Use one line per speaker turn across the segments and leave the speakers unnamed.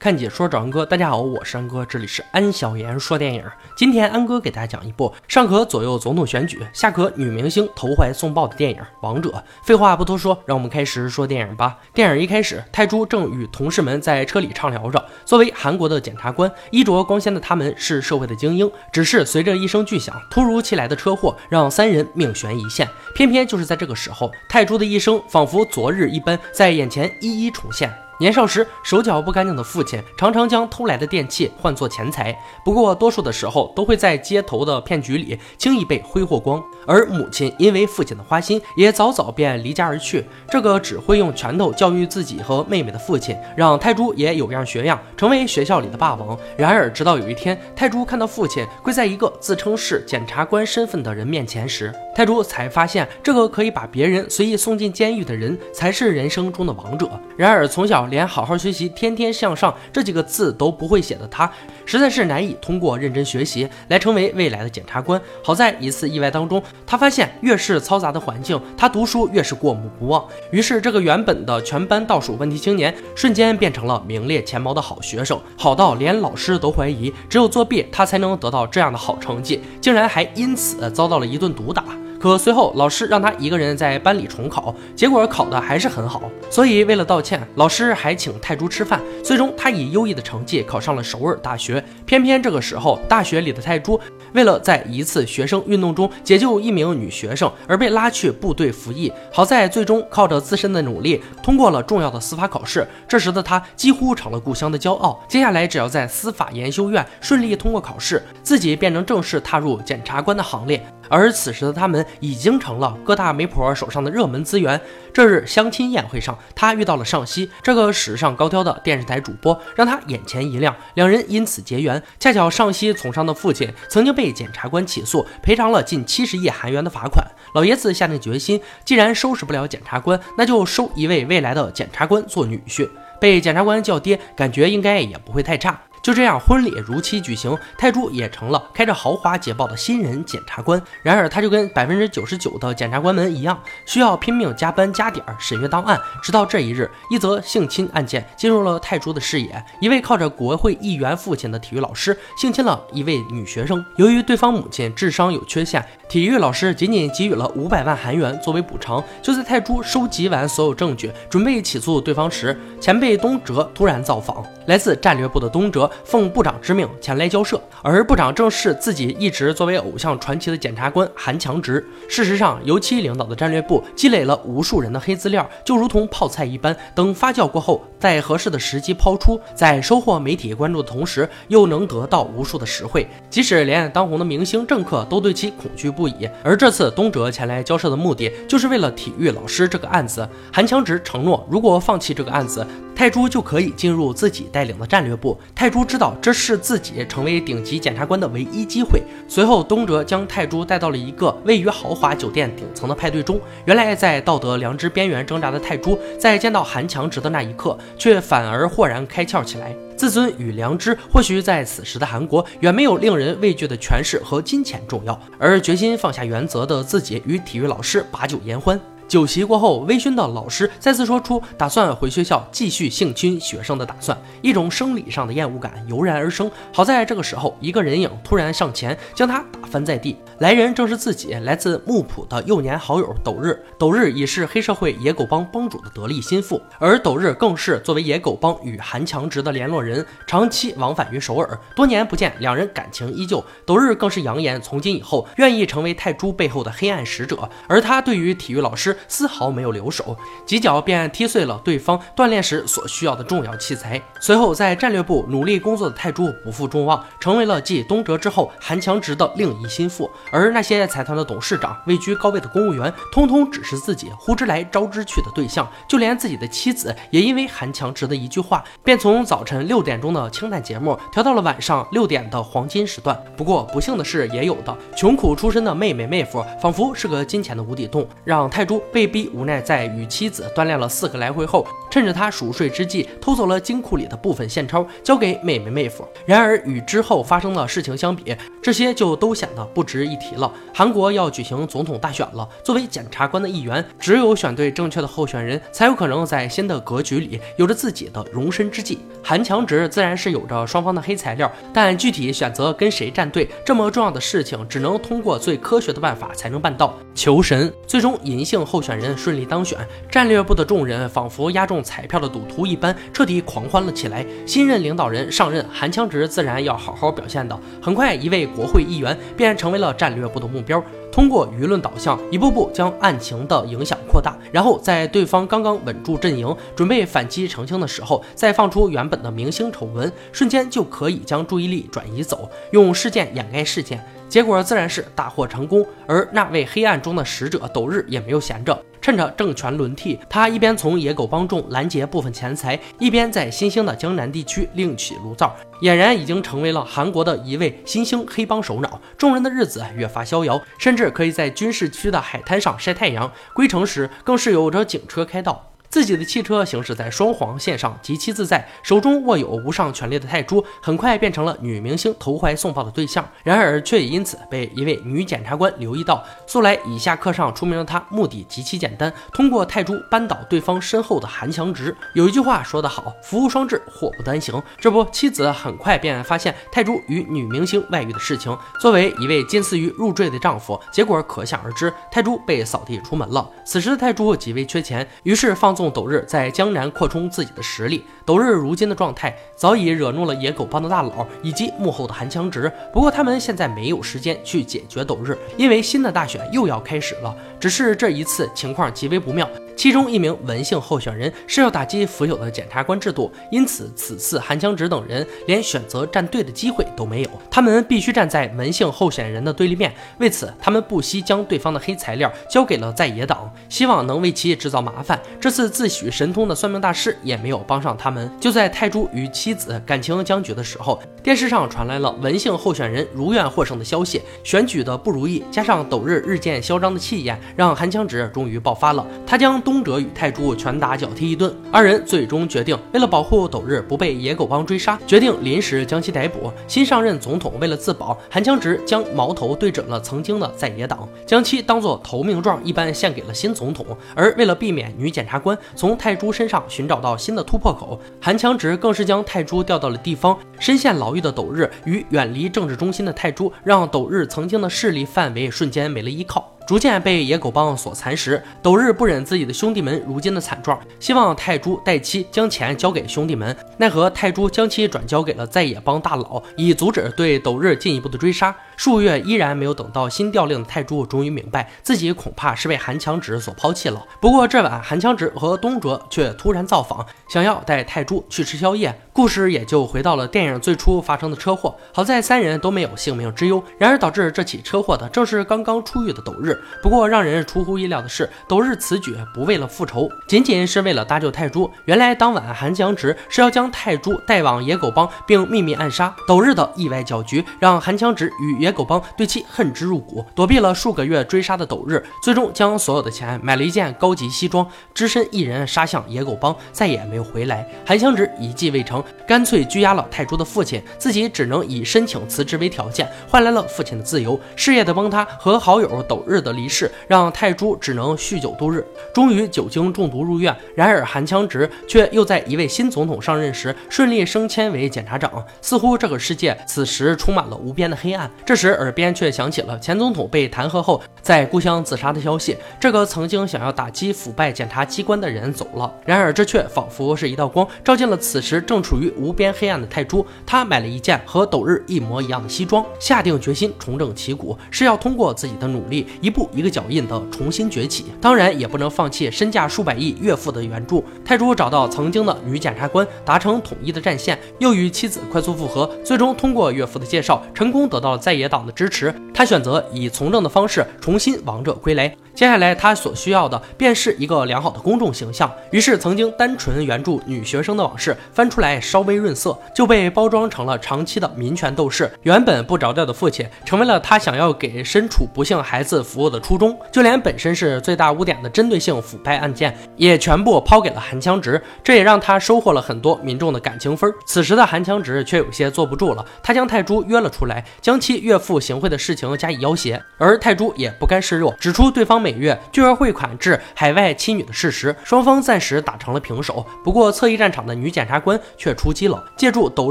看解说找安哥，大家好，我是安哥，这里是安小言说电影。今天安哥给大家讲一部上可左右总统选举，下可女明星投怀送抱的电影《王者》。废话不多说，让我们开始说电影吧。电影一开始，泰珠正与同事们在车里畅聊着。作为韩国的检察官，衣着光鲜的他们是社会的精英。只是随着一声巨响，突如其来的车祸让三人命悬一线。偏偏就是在这个时候，泰珠的一生仿佛昨日一般，在眼前一一重现。年少时手脚不干净的父亲，常常将偷来的电器换作钱财，不过多数的时候都会在街头的骗局里轻易被挥霍光。而母亲因为父亲的花心，也早早便离家而去。这个只会用拳头教育自己和妹妹的父亲，让泰珠也有样学样，成为学校里的霸王。然而，直到有一天，泰珠看到父亲跪在一个自称是检察官身份的人面前时，泰珠才发现，这个可以把别人随意送进监狱的人，才是人生中的王者。然而，从小连好好学习、天天向上这几个字都不会写的他，实在是难以通过认真学习来成为未来的检察官。好在一次意外当中，他发现越是嘈杂的环境，他读书越是过目不忘。于是，这个原本的全班倒数问题青年，瞬间变成了名列前茅的好学生，好到连老师都怀疑，只有作弊他才能得到这样的好成绩，竟然还因此遭到了一顿毒打。可随后，老师让他一个人在班里重考，结果考的还是很好。所以为了道歉，老师还请泰珠吃饭。最终，他以优异的成绩考上了首尔大学。偏偏这个时候，大学里的泰珠为了在一次学生运动中解救一名女学生，而被拉去部队服役。好在最终靠着自身的努力，通过了重要的司法考试。这时的他几乎成了故乡的骄傲。接下来，只要在司法研修院顺利通过考试，自己便能正式踏入检察官的行列。而此时的他们已经成了各大媒婆手上的热门资源。这日相亲宴会上，他遇到了尚熙，这个时尚高挑的电视台主播，让他眼前一亮，两人因此结缘。恰巧尚熙从商的父亲曾经被检察官起诉，赔偿了近七十亿韩元的罚款。老爷子下定决心，既然收拾不了检察官，那就收一位未来的检察官做女婿。被检察官叫爹，感觉应该也不会太差。就这样，婚礼如期举行，泰珠也成了开着豪华捷豹的新人检察官。然而，他就跟百分之九十九的检察官们一样，需要拼命加班加点审阅档案。直到这一日，一则性侵案件进入了泰珠的视野：一位靠着国会议员父亲的体育老师性侵了一位女学生。由于对方母亲智商有缺陷，体育老师仅仅给予了五百万韩元作为补偿。就在泰珠收集完所有证据，准备起诉对方时，前辈东哲突然造访。来自战略部的东哲。奉部长之命前来交涉，而部长正是自己一直作为偶像传奇的检察官韩强直。事实上，由其领导的战略部积累了无数人的黑资料，就如同泡菜一般，等发酵过后，在合适的时机抛出，在收获媒体关注的同时，又能得到无数的实惠。即使连当红的明星政客都对其恐惧不已。而这次东哲前来交涉的目的，就是为了体育老师这个案子。韩强直承诺，如果放弃这个案子，泰珠就可以进入自己带领的战略部。泰珠知道这是自己成为顶级检察官的唯一机会。随后，东哲将泰珠带到了一个位于豪华酒店顶层的派对中。原来，在道德良知边缘挣扎的泰珠，在见到韩强直的那一刻，却反而豁然开窍起来。自尊与良知，或许在此时的韩国，远没有令人畏惧的权势和金钱重要。而决心放下原则的自己，与体育老师把酒言欢。酒席过后，微醺的老师再次说出打算回学校继续性侵学生的打算，一种生理上的厌恶感油然而生。好在这个时候，一个人影突然上前，将他打翻在地。来人正是自己来自木浦的幼年好友斗日。斗日已是黑社会野狗帮帮主的得力心腹，而斗日更是作为野狗帮与韩强直的联络人，长期往返于首尔。多年不见，两人感情依旧。斗日更是扬言，从今以后愿意成为泰珠背后的黑暗使者，而他对于体育老师。丝毫没有留手，几脚便踢碎了对方锻炼时所需要的重要器材。随后，在战略部努力工作的泰铢不负众望，成为了继东哲之后韩强直的另一心腹。而那些财团的董事长、位居高位的公务员，通通只是自己呼之来招之去的对象。就连自己的妻子，也因为韩强直的一句话，便从早晨六点钟的清淡节目调到了晚上六点的黄金时段。不过，不幸的事也有的，穷苦出身的妹妹妹夫，仿佛是个金钱的无底洞，让泰铢。被逼无奈，在与妻子锻炼了四个来回后，趁着他熟睡之际，偷走了金库里的部分现钞，交给妹妹妹夫。然而与之后发生的事情相比，这些就都显得不值一提了。韩国要举行总统大选了，作为检察官的一员，只有选对正确的候选人，才有可能在新的格局里有着自己的容身之地。韩强直自然是有着双方的黑材料，但具体选择跟谁站队，这么重要的事情，只能通过最科学的办法才能办到。求神，最终银杏候选人顺利当选，战略部的众人仿佛押中彩票的赌徒一般，彻底狂欢了起来。新任领导人上任，韩强直自然要好好表现的。很快，一位国会议员便成为了战略部的目标。通过舆论导向，一步步将案情的影响扩大，然后在对方刚刚稳住阵营，准备反击澄清的时候，再放出原本的明星丑闻，瞬间就可以将注意力转移走，用事件掩盖事件。结果自然是大获成功，而那位黑暗中的使者斗日也没有闲着，趁着政权轮替，他一边从野狗帮中拦截部分钱财，一边在新兴的江南地区另起炉灶，俨然已经成为了韩国的一位新兴黑帮首脑。众人的日子越发逍遥，甚至可以在军事区的海滩上晒太阳，归城时更是有着警车开道。自己的汽车行驶在双黄线上，极其自在。手中握有无上权力的泰珠，很快变成了女明星投怀送抱的对象。然而，却也因此被一位女检察官留意到。素来以下课上出名的她，目的极其简单：通过泰珠扳倒对方身后的韩强直。有一句话说得好：“福无双至，祸不单行。”这不，妻子很快便发现泰珠与女明星外遇的事情。作为一位近似于入赘的丈夫，结果可想而知。泰珠被扫地出门了。此时的泰珠极为缺钱，于是放。送斗日在江南扩充自己的实力。斗日如今的状态早已惹怒了野狗帮的大佬以及幕后的韩强直。不过他们现在没有时间去解决斗日，因为新的大选又要开始了。只是这一次情况极为不妙。其中一名文姓候选人是要打击腐朽的检察官制度，因此此次韩强直等人连选择站队的机会都没有，他们必须站在文姓候选人的对立面。为此，他们不惜将对方的黑材料交给了在野党，希望能为其制造麻烦。这次自诩神通的算命大师也没有帮上他们。就在泰珠与妻子感情僵局的时候，电视上传来了文姓候选人如愿获胜的消息。选举的不如意，加上斗日日渐嚣张的气焰，让韩强直终于爆发了。他将。东哲与泰珠拳打脚踢一顿，二人最终决定，为了保护斗日不被野狗帮追杀，决定临时将其逮捕。新上任总统为了自保，韩强直将矛头对准了曾经的在野党，将其当做投名状一般献给了新总统。而为了避免女检察官从泰珠身上寻找到新的突破口，韩强直更是将泰珠调到了地方。深陷牢狱的斗日与远离政治中心的泰珠，让斗日曾经的势力范围瞬间没了依靠。逐渐被野狗帮所蚕食，斗日不忍自己的兄弟们如今的惨状，希望泰珠代妻将钱交给兄弟们。奈何泰珠将其转交给了在野帮大佬，以阻止对斗日进一步的追杀。数月依然没有等到新调令的泰珠，终于明白自己恐怕是被韩强直所抛弃了。不过这晚，韩强直和东哲却突然造访，想要带泰珠去吃宵夜。故事也就回到了电影最初发生的车祸。好在三人都没有性命之忧。然而导致这起车祸的正是刚刚出狱的斗日。不过让人出乎意料的是，斗日此举不为了复仇，仅仅是为了搭救泰珠。原来当晚韩强直是要将泰珠带往野狗帮，并秘密暗杀。斗日的意外搅局，让韩强直与野狗帮对其恨之入骨。躲避了数个月追杀的斗日，最终将所有的钱买了一件高级西装，只身一人杀向野狗帮，再也没有回来。韩强直一计未成，干脆拘押了泰珠的父亲，自己只能以申请辞职为条件，换来了父亲的自由。事业的崩塌和好友斗日的离世。让泰珠只能酗酒度日，终于酒精中毒入院。然而韩强直却又在一位新总统上任时顺利升迁为检察长，似乎这个世界此时充满了无边的黑暗。这时耳边却响起了前总统被弹劾后在故乡自杀的消息，这个曾经想要打击腐败检察机关的人走了。然而这却仿佛是一道光，照进了此时正处于无边黑暗的泰铢。他买了一件和斗日一模一样的西装，下定决心重整旗鼓，是要通过自己的努力，一步一个脚印的重新崛起，当然也不能放弃身价数百亿岳父的援助。泰铢找到曾经的女检察官，达成统一的战线，又与妻子快速复合，最终通过岳父的介绍，成功得到了在野党的支持。他选择以从政的方式重新王者归来。接下来他所需要的便是一个良好的公众形象。于是，曾经单纯援助女学生的往事翻出来稍微润色，就被包装成了长期的民权斗士。原本不着调的父亲，成为了他想要给身处不幸孩子服务的初衷。就连本身是最大污点的针对性腐败案件，也全部抛给了韩强直。这也让他收获了很多民众的感情分。此时的韩强直却有些坐不住了，他将泰珠约了出来，将其岳父行贿的事情加以要挟。而泰珠也不甘示弱，指出对方每月巨额汇款至海外妻女的事实，双方暂时打成了平手。不过侧翼战场的女检察官却出击了，借助斗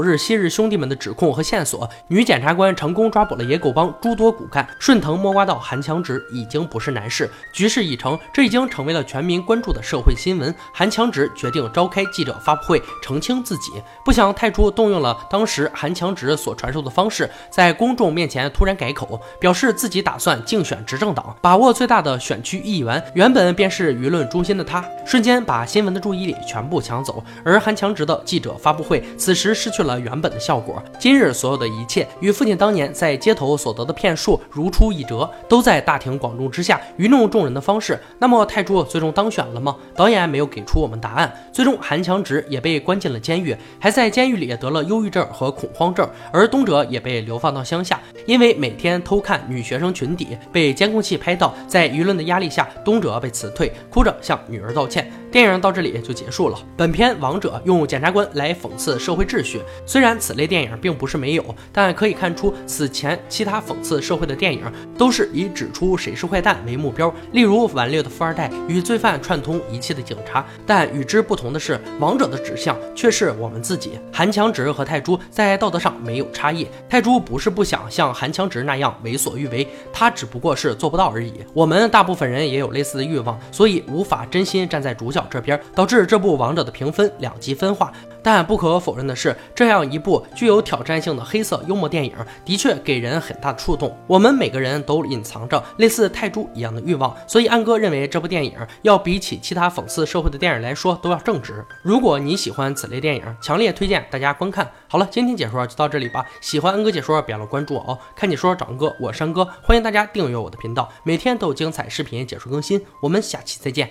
日昔日兄弟们的指控和线索，女检察官成功抓捕了野狗帮诸多骨干，顺藤摸瓜到韩强直已经不是难事。局势已成，这已经成为了全民关注的社会新闻。韩强直决定召开记者发布会澄清自己，不想泰珠动用了当时韩强直所传授的方式，在公众面前突然改口，表示自己打算竞选执政党，把握最大的选区议员。原本便是舆论中心的他，瞬间把新闻的注意力全部抢走。而韩强直的记者发布会，此时失去了原本的效果。今日所有的一切，与父亲当年在街头所得的骗术如出一辙，都在大庭广众之下愚弄众人的方式。那么泰珠最终当选了吗？导演没有给出我们答案。最终韩强直也被关进了监狱，还在监狱里得了忧郁症和恐慌症。而东哲也被流放到乡下，因为每天偷看女学生裙底，被监控器拍到。在舆论的压力下，东哲被辞退，哭着向女儿道歉。电影到这里就结束了。本片《王者》用检察官来讽刺社会秩序，虽然此类电影并不是没有，但可以看出此前其他讽刺社会的电影都是以指出谁是坏蛋为目标，例如顽劣的富二代与罪犯串通一气的警察。但与之不同的是，《王者》的指向却是我们自己。韩强直和泰珠在道德上没有差异，泰珠不是不想像韩强直那样为所欲为，他只不过是做不到而已。我们大部分人也有类似的欲望，所以无法真心站在主角。这边导致这部《王者》的评分两极分化，但不可否认的是，这样一部具有挑战性的黑色幽默电影，的确给人很大的触动。我们每个人都隐藏着类似泰铢一样的欲望，所以安哥认为这部电影要比起其他讽刺社会的电影来说都要正直。如果你喜欢此类电影，强烈推荐大家观看。好了，今天解说就到这里吧。喜欢安哥解说，别忘了关注我哦。看解说找安哥，我是安哥，欢迎大家订阅我的频道，每天都有精彩视频解说更新。我们下期再见。